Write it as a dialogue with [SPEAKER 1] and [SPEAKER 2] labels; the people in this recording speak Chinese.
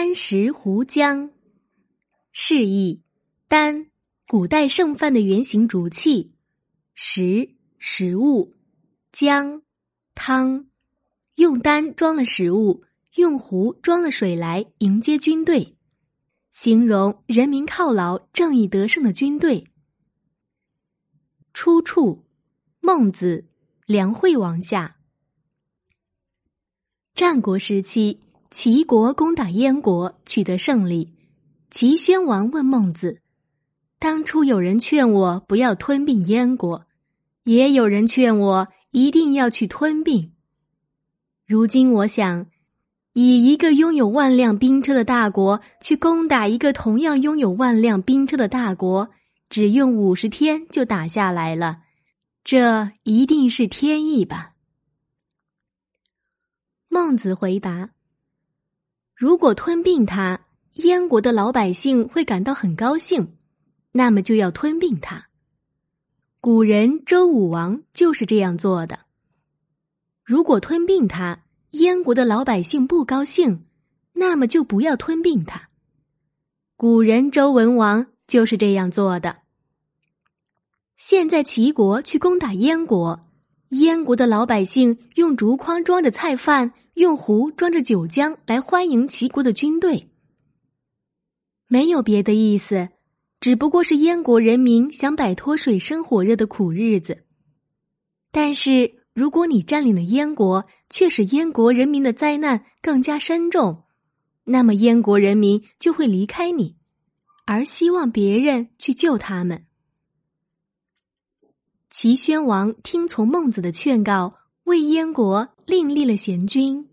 [SPEAKER 1] 箪食湖浆，释义：箪，古代盛饭的圆形竹器；食，食物；浆，汤。用箪装了食物，用壶装了水来迎接军队，形容人民犒劳、正义得胜的军队。出处：孟子，梁惠王下。战国时期，齐国攻打燕国，取得胜利。齐宣王问孟子：“当初有人劝我不要吞并燕国，也有人劝我一定要去吞并。如今我想，以一个拥有万辆兵车的大国去攻打一个同样拥有万辆兵车的大国，只用五十天就打下来了，这一定是天意吧。”孟子回答：“如果吞并他，燕国的老百姓会感到很高兴，那么就要吞并他。古人周武王就是这样做的。如果吞并他，燕国的老百姓不高兴，那么就不要吞并他。古人周文王就是这样做的。现在齐国去攻打燕国，燕国的老百姓用竹筐装着菜饭。”用壶装着酒浆来欢迎齐国的军队，没有别的意思，只不过是燕国人民想摆脱水深火热的苦日子。但是，如果你占领了燕国，却使燕国人民的灾难更加深重，那么燕国人民就会离开你，而希望别人去救他们。齐宣王听从孟子的劝告，为燕国另立了贤君。